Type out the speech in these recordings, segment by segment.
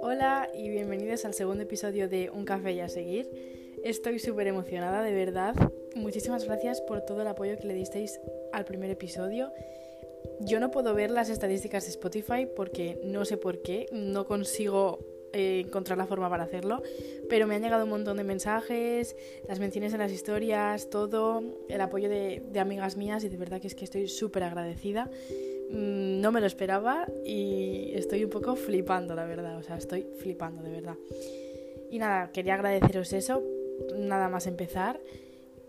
Hola y bienvenidos al segundo episodio de Un café y a seguir. Estoy súper emocionada, de verdad. Muchísimas gracias por todo el apoyo que le disteis al primer episodio. Yo no puedo ver las estadísticas de Spotify porque no sé por qué, no consigo eh, encontrar la forma para hacerlo, pero me han llegado un montón de mensajes, las menciones en las historias, todo, el apoyo de, amigas mías y de verdad que es que estoy súper agradecida. Mm, no me lo esperaba y estoy un poco flipando, la verdad, o sea, estoy flipando, de verdad. Y nada, quería agradeceros eso, nada más empezar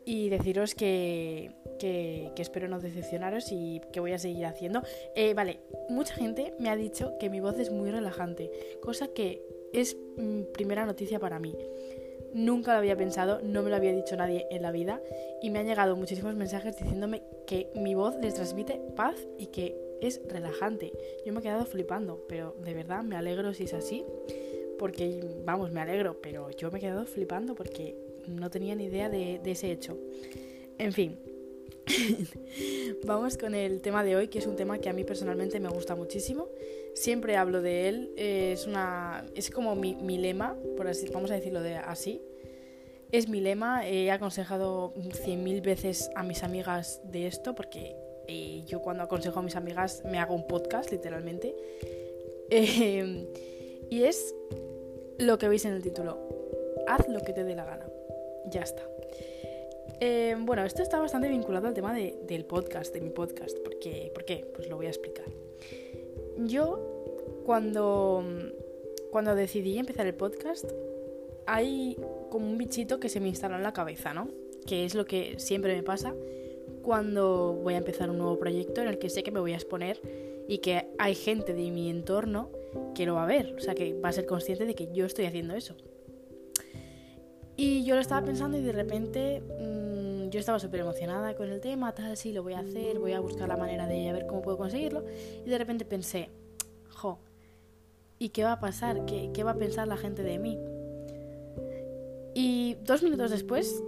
y deciros que, que, espero no decepcionaros y que voy a seguir haciendo. Eh, vale, mucha gente me ha dicho que mi voz es muy relajante, cosa que es mm, primera noticia para mí. Nunca lo había pensado, no me lo había dicho nadie en la vida y me han llegado muchísimos mensajes diciéndome que mi voz les transmite paz y que es relajante. Yo me he quedado flipando, pero de verdad me alegro si es así, porque vamos, me alegro, pero yo me he quedado flipando porque no tenía ni idea de, ese hecho. En fin, vamos con el tema de hoy, que es un tema que a mí personalmente me gusta muchísimo. Siempre hablo de él, es, una, es como mi, lema, por así, vamos a decirlo de así. Es mi lema, he aconsejado cien mil veces a mis amigas de esto, porque eh, yo cuando aconsejo a mis amigas me hago un podcast, literalmente. Eh, y es lo que veis en el título. Haz lo que te dé la gana. Ya está. Eh, bueno, esto está bastante vinculado al tema del podcast, de mi podcast. ¿Por qué? ¿Por qué? Pues lo voy a explicar. Yo, cuando, cuando decidí empezar el podcast, hay como un bichito que se me instaló en la cabeza, ¿no? Que es lo que siempre me pasa cuando voy a empezar un nuevo proyecto en el que sé que me voy a exponer y que hay gente de mi entorno que lo va a ver, o sea, que va a ser consciente de que yo estoy haciendo eso. Y yo lo estaba pensando y de repente mmm, yo estaba súper emocionada con el tema, tal, sí, lo voy a hacer, voy a buscar la manera de ver cómo puedo conseguirlo. Y de repente pensé, jo, ¿y qué va a pasar? ¿Qué, qué va a pensar la gente de mí? Y dos minutos después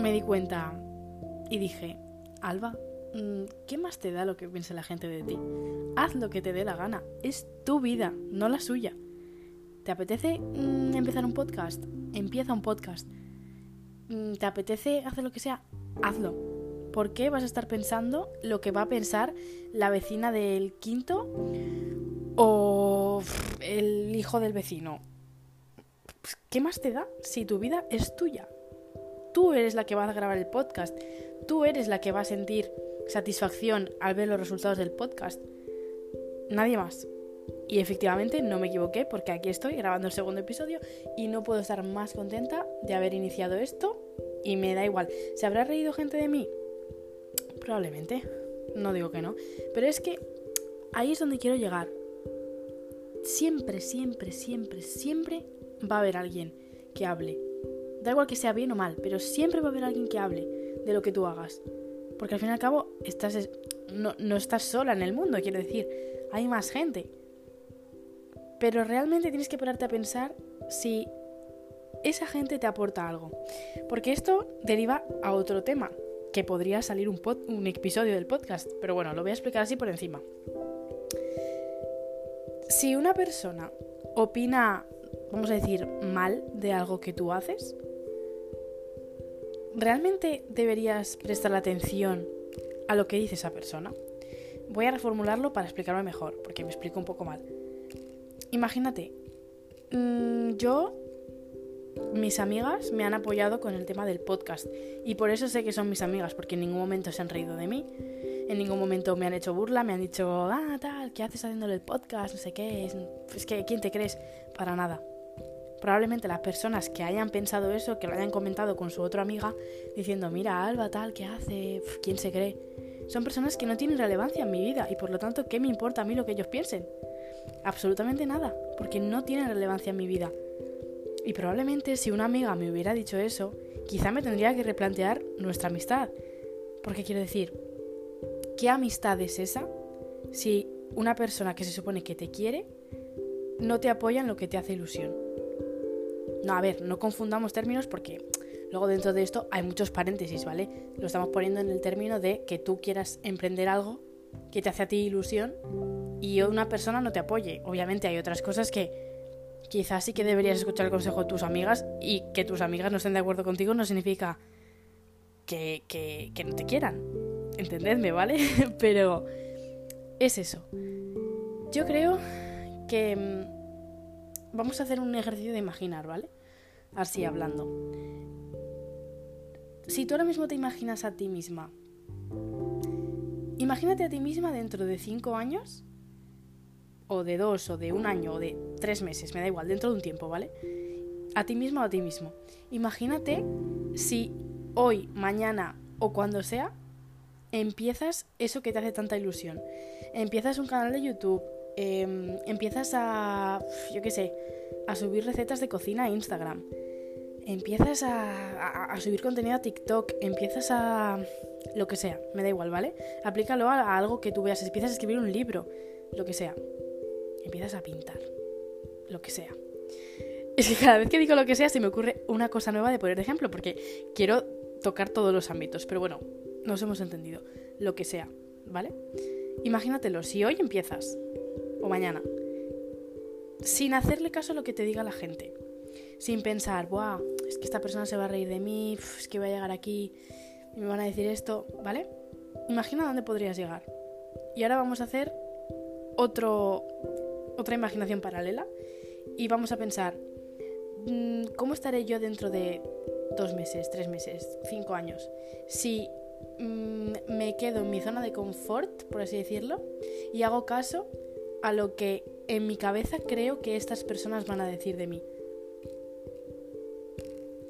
me di cuenta y dije, Alba, mm, ¿qué más te da lo que piense la gente de ti? Haz lo que te dé la gana, es tu vida, no la suya. ¿Te apetece mm, empezar un podcast? Empieza un podcast. Mm, ¿Te apetece hacer lo que sea? Hazlo. ¿Por qué vas a estar pensando lo que va a pensar la vecina del quinto o el hijo del vecino? Pues, ¿Qué más te da si tu vida es tuya? Tú eres la que va a grabar el podcast. Tú eres la que va a sentir satisfacción al ver los resultados del podcast. Nadie más. Y efectivamente no me equivoqué porque aquí estoy grabando el segundo episodio y no puedo estar más contenta de haber iniciado esto y me da igual. ¿Se habrá reído gente de mí? Probablemente. No digo que no. Pero es que ahí es donde quiero llegar. Siempre, siempre, siempre, siempre va a haber alguien que hable. Da igual que sea bien o mal, pero siempre va a haber alguien que hable de lo que tú hagas. Porque al fin y al cabo estás, no, no estás sola en el mundo, quiero decir, hay más gente. Pero realmente tienes que pararte a pensar si esa gente te aporta algo. Porque esto deriva a otro tema, que podría salir un, episodio del podcast. Pero bueno, lo voy a explicar así por encima. Si una persona opina, vamos a decir, mal de algo que tú haces, ¿realmente deberías prestar atención a lo que dice esa persona? Voy a reformularlo para explicarme mejor, porque me explico un poco mal. Imagínate, mm, yo, mis amigas me han apoyado con el tema del podcast y por eso sé que son mis amigas, porque en ningún momento se han reído de mí, en ningún momento me han hecho burla, me han dicho, ah, tal, ¿qué haces haciéndole el podcast? No sé qué, es, es que, ¿quién te crees? Para nada. Probablemente las personas que hayan pensado eso, que lo hayan comentado con su otra amiga, diciendo, mira, Alba, tal, ¿qué hace? ¿Quién se cree? Son personas que no tienen relevancia en mi vida y por lo tanto, ¿qué me importa a mí lo que ellos piensen? Absolutamente nada, porque no tienen relevancia en mi vida. Y probablemente si una amiga me hubiera dicho eso, quizá me tendría que replantear nuestra amistad. Porque quiero decir, ¿qué amistad es esa si una persona que se supone que te quiere no te apoya en lo que te hace ilusión? No, a ver, no confundamos términos porque Luego dentro de esto hay muchos paréntesis, ¿vale? Lo estamos poniendo en el término de que tú quieras emprender algo que te hace a ti ilusión y una persona no te apoye. Obviamente hay otras cosas que quizás sí que deberías escuchar el consejo de tus amigas y que tus amigas no estén de acuerdo contigo no significa que, que, no te quieran. Entendedme, ¿vale? Pero es eso. Yo creo que mm, vamos a hacer un ejercicio de imaginar, ¿vale? Así hablando. Si tú ahora mismo te imaginas a ti misma, imagínate a ti misma dentro de cinco años o de dos, o de un año, o de tres meses, me da igual, dentro de un tiempo, ¿vale? A ti mismo o a ti mismo. Imagínate si hoy, mañana o cuando sea, empiezas eso que te hace tanta ilusión. Empiezas un canal de YouTube, em, empiezas a, yo qué sé, a subir recetas de cocina a Instagram, empiezas a, a, subir contenido a TikTok, empiezas a... lo que sea, me da igual, ¿vale? Aplícalo a, a algo que tú veas, empiezas a escribir un libro, lo que sea empiezas a pintar, lo que sea. Es que cada vez que digo lo que sea se me ocurre una cosa nueva de poner de ejemplo, porque quiero tocar todos los ámbitos, pero bueno, nos hemos entendido. Lo que sea, ¿vale? Imagínatelo, si hoy empiezas, o mañana, sin hacerle caso a lo que te diga la gente, sin pensar, Buah, es que esta persona se va a reír de mí, es que voy a llegar aquí y me van a decir esto, ¿vale? Imagina dónde podrías llegar. Y ahora vamos a hacer otro, otra imaginación paralela y vamos a pensar, mm, ¿cómo estaré yo dentro de dos meses, tres meses, cinco años? Si mm, me quedo en mi zona de confort, por así decirlo, y hago caso a lo que en mi cabeza creo que estas personas van a decir de mí.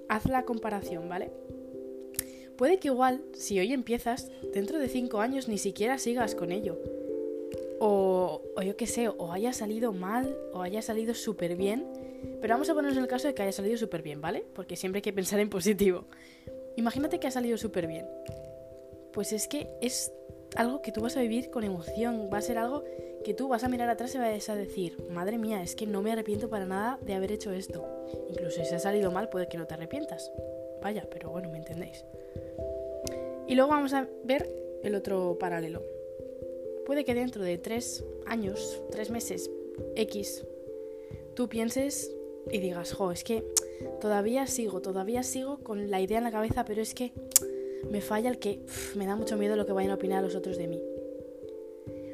Haz la comparación, ¿vale? Puede que igual, si hoy empiezas, dentro de cinco años ni siquiera sigas con ello o, yo qué sé, o haya salido mal o haya salido súper bien. Pero vamos a ponernos en el caso de que haya salido súper bien, ¿vale? Porque siempre hay que pensar en positivo. Imagínate que ha salido súper bien. Pues es que es algo que tú vas a vivir con emoción, va a ser algo que tú vas a mirar atrás y vas a decir, madre mía, es que no me arrepiento para nada de haber hecho esto. Incluso si ha salido mal, puede que no te arrepientas. Vaya, pero bueno, me entendéis. Y luego vamos a ver el otro paralelo puede que dentro de tres años, tres meses, X, tú pienses y digas, jo, es que todavía sigo, todavía sigo con la idea en la cabeza, pero es que me falla el que me da mucho miedo lo que vayan a opinar los otros de mí.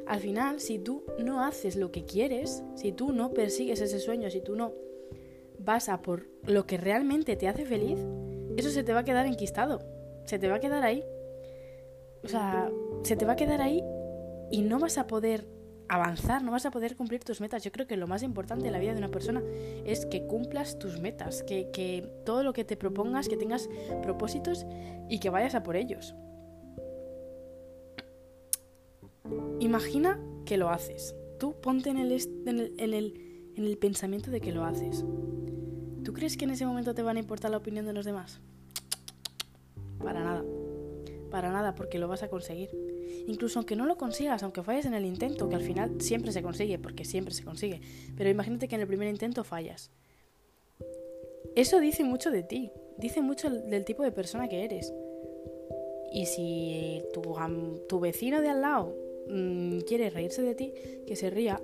Al final, si tú no haces lo que quieres, si tú no persigues ese sueño, si tú no vas a por lo que realmente te hace feliz, eso se te va a quedar enquistado, se te va a quedar ahí. O sea, se te va a quedar ahí y no vas a poder avanzar, no vas a poder cumplir tus metas. Yo creo que lo más importante en la vida de una persona es que cumplas tus metas, que, que todo lo que te propongas, que tengas propósitos y que vayas a por ellos. Imagina que lo haces. Tú ponte en el, en el, en el, en el pensamiento de que lo haces. ¿Tú crees que en ese momento te van a importar la opinión de los demás? Para nada. Para nada, porque lo vas a conseguir. Incluso aunque no lo consigas, aunque falles en el intento, que al final siempre se consigue, porque siempre se consigue. Pero imagínate que en el primer intento fallas. Eso dice mucho de ti, dice mucho del tipo de persona que eres. Y si tu, tu vecino de al lado mm, quiere reírse de ti, que se ría.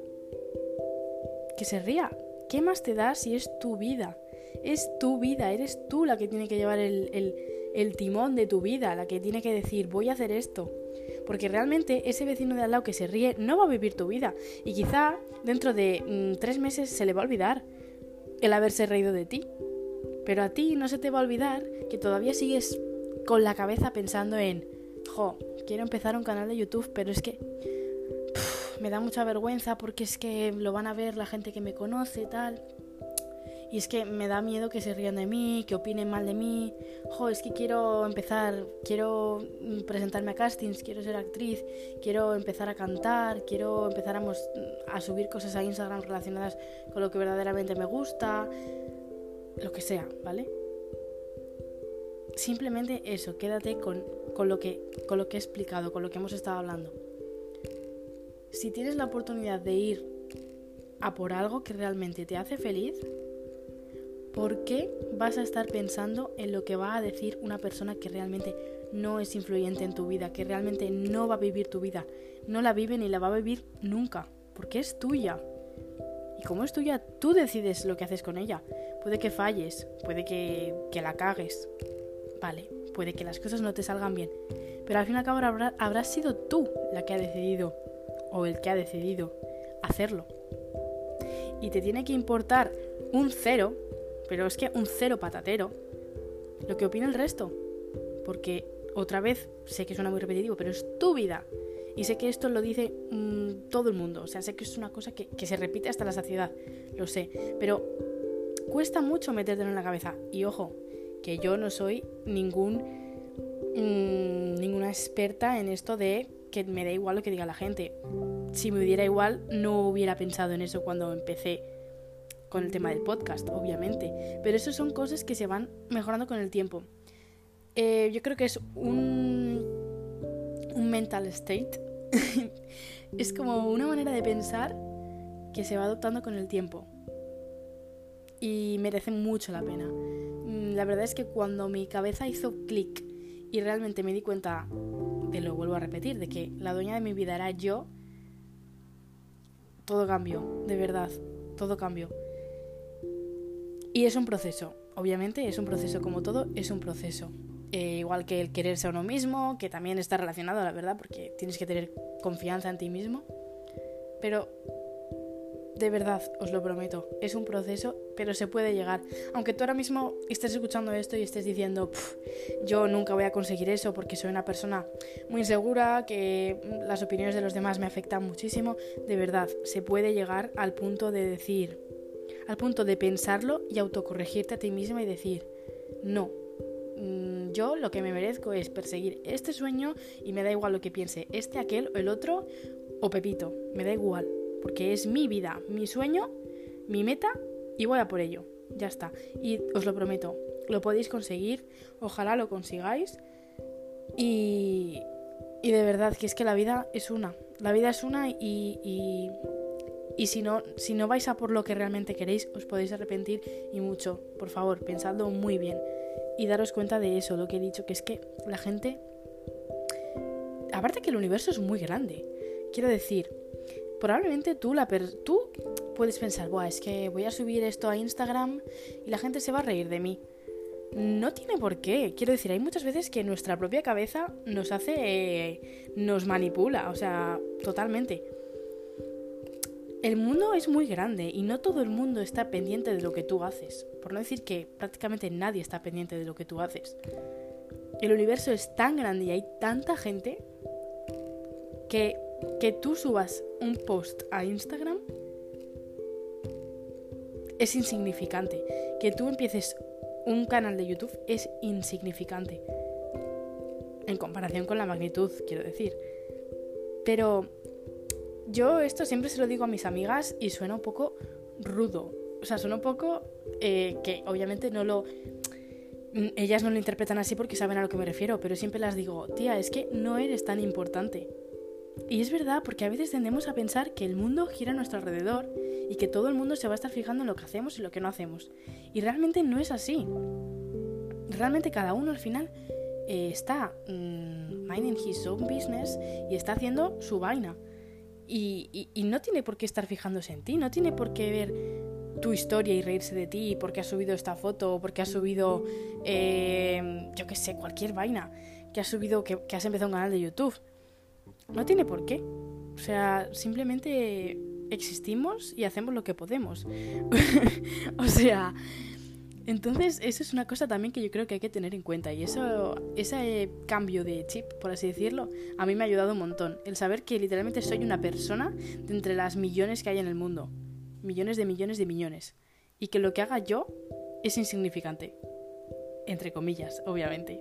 Que se ría. ¿Qué más te da si es tu vida? Es tu vida, eres tú la que tiene que llevar el, el, el timón de tu vida, la que tiene que decir voy a hacer esto. Porque realmente ese vecino de al lado que se ríe no va a vivir tu vida. Y quizá dentro de mm, tres meses se le va a olvidar el haberse reído de ti. Pero a ti no se te va a olvidar que todavía sigues con la cabeza pensando en, jo, quiero empezar un canal de YouTube, pero es que me da mucha vergüenza porque es que lo van a ver la gente que me conoce, tal. Y es que me da miedo que se rían de mí, que opinen mal de mí. Jo, es que quiero empezar, quiero presentarme a castings, quiero ser actriz, quiero empezar a cantar, quiero empezar a, a subir cosas a Instagram relacionadas con lo que verdaderamente me gusta, lo que sea, ¿vale? Simplemente eso, quédate con, con, lo que, con lo que he explicado, con lo que hemos estado hablando. Si tienes la oportunidad de ir a por algo que realmente te hace feliz, ¿Por qué vas a estar pensando en lo que va a decir una persona que realmente no es influyente en tu vida, que realmente no va a vivir tu vida, no la vive ni la va a vivir nunca, porque es tuya. Y como es tuya, tú decides lo que haces con ella. Puede que falles, puede que, que la cagues, vale, puede que las cosas no te salgan bien, pero al fin y al cabo habrá, habrás sido tú la que ha decidido, o el que ha decidido, hacerlo. Y te tiene que importar un cero, pero es que un cero patatero, lo que opina el resto. Porque otra vez, sé que suena muy repetitivo, pero es tu vida. Y sé que esto lo dice mm, todo el mundo. O sea, sé que es una cosa que, se repite hasta la saciedad. Lo sé. Pero cuesta mucho metértelo en la cabeza. Y ojo, que yo no soy ningún mm, ninguna experta en esto de que me da igual lo que diga la gente. Si me diera igual, no hubiera pensado en eso cuando empecé con el tema del podcast, obviamente. Pero eso son cosas que se van mejorando con el tiempo. Eh, yo creo que es un, un mental state. es como una manera de pensar que se va adoptando con el tiempo. Y merece mucho la pena. Mm, la verdad es que cuando mi cabeza hizo clic y realmente me di cuenta, te lo vuelvo a repetir, de que la dueña de mi vida era yo, todo cambió, de verdad, todo cambió. Y es un proceso, obviamente es un proceso como todo, es un proceso. Eh, igual que el quererse a uno mismo, que también está relacionado, la verdad, porque tienes que tener confianza en ti mismo. Pero de verdad, os lo prometo, es un proceso, pero se puede llegar. Aunque tú ahora mismo estés escuchando esto y estés diciendo, yo nunca voy a conseguir eso porque soy una persona muy insegura, que las opiniones de los demás me afectan muchísimo, de verdad, se puede llegar al punto de decir, al punto de pensarlo y autocorregirte a ti misma y decir, no, mm, yo lo que me merezco es perseguir este sueño y me da igual lo que piense este, aquel o el otro o Pepito, me da igual, porque es mi vida, mi sueño, mi meta y voy a por ello. Ya está. Y os lo prometo, lo podéis conseguir, ojalá lo consigáis. Y, y de verdad que es que la vida es una. La vida es una y, y, y si, no, si no vais a por lo que realmente queréis, os podéis arrepentir y mucho. Por favor, pensadlo muy bien. Y daros cuenta de eso, lo que he dicho, que es que la gente... Aparte que el universo es muy grande. Quiero decir, probablemente tú, la tú puedes pensar, Buah, es que voy a subir esto a Instagram y la gente se va a reír de mí. No tiene por qué. Quiero decir, hay muchas veces que nuestra propia cabeza nos hace. Eh, nos manipula, o sea, totalmente. El mundo es muy grande y no todo el mundo está pendiente de lo que tú haces. Por no decir que prácticamente nadie está pendiente de lo que tú haces. El universo es tan grande y hay tanta gente que que tú subas un post a Instagram es insignificante. Que tú empieces un canal de YouTube es insignificante. En comparación con la magnitud, quiero decir. Pero yo esto siempre se lo digo a mis amigas y suena un poco rudo. O sea, suena un poco eh, que obviamente no lo... Ellas no lo interpretan así porque saben a lo que me refiero, pero siempre las digo, tía, es que no eres tan importante. Y es verdad, porque a veces tendemos a pensar que el mundo gira a nuestro alrededor y que todo el mundo se va a estar fijando en lo que hacemos y lo que no hacemos. Y realmente no es así. Realmente cada uno al final eh, está mm, minding his own business y está haciendo su vaina. Y, no tiene por qué estar fijándose en ti, no tiene por qué ver tu historia y reírse de ti porque has subido esta foto o porque has subido, eh, yo qué sé, cualquier vaina que has subido, que has empezado un canal de YouTube. No tiene por qué. O sea, simplemente existimos y hacemos lo que podemos. o sea, entonces eso es una cosa también que yo creo que hay que tener en cuenta. Y eso, ese cambio de chip, por así decirlo, a mí me ha ayudado un montón. El saber que literalmente soy una persona de entre las millones que hay en el mundo. Millones de millones de millones. Y que lo que haga yo es insignificante. Entre comillas, obviamente.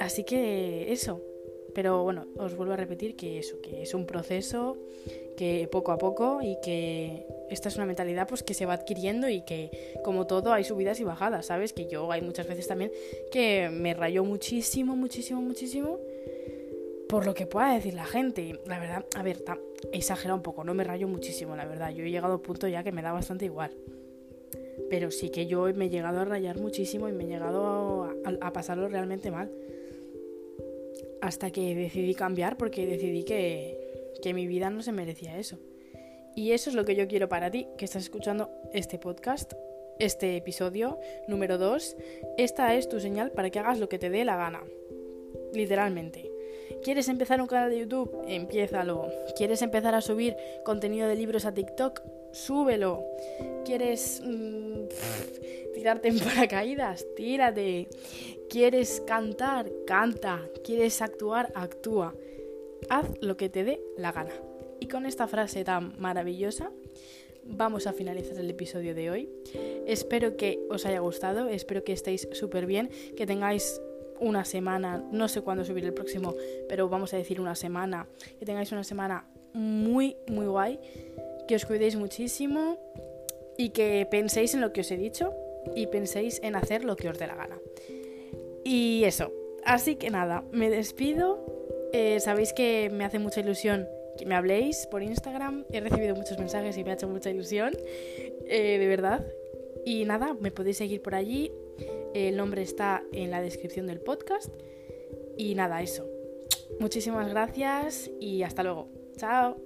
Así que eso, pero bueno, os vuelvo a repetir que eso, que es un proceso que poco a poco y que esta es una mentalidad pues que se va adquiriendo y que como todo hay subidas y bajadas, ¿sabes? Que yo hay muchas veces también que me rayo muchísimo, muchísimo, muchísimo por lo que pueda decir la gente. La verdad, a ver, he exagerado un poco, no me rayo muchísimo, la verdad. Yo he llegado a un punto ya que me da bastante igual. Pero sí que yo me he llegado a rayar muchísimo y me he llegado a pasarlo realmente mal. Hasta que decidí cambiar porque decidí que, que mi vida no se merecía eso. Y eso es lo que yo quiero para ti, que estás escuchando este podcast, este episodio número 2. Esta es tu señal para que hagas lo que te dé la gana. Literalmente. ¿Quieres empezar un canal de YouTube? Empiézalo. ¿Quieres empezar a subir contenido de libros a TikTok? Súbelo. ¿Quieres mm, tirarte en paracaídas? Tírate. ¿Quieres cantar? Canta. ¿Quieres actuar? Actúa. Haz lo que te dé la gana. Y con esta frase tan maravillosa vamos a finalizar el episodio de hoy. Espero que os haya gustado, espero que estéis súper bien, que tengáis una semana, no sé cuándo subir el próximo, pero vamos a decir una semana, que tengáis una semana muy, muy guay, que os cuidéis muchísimo y que penséis en lo que os he dicho y penséis en hacer lo que os dé la gana. Y eso, así que nada, me despido. Eh, sabéis que me hace mucha ilusión que me habléis por Instagram. He recibido muchos mensajes y me ha hecho mucha ilusión, eh, de verdad. Y nada, me podéis seguir por allí. El nombre está en la descripción del podcast. Y nada, eso. Muchísimas gracias y hasta luego. Chao.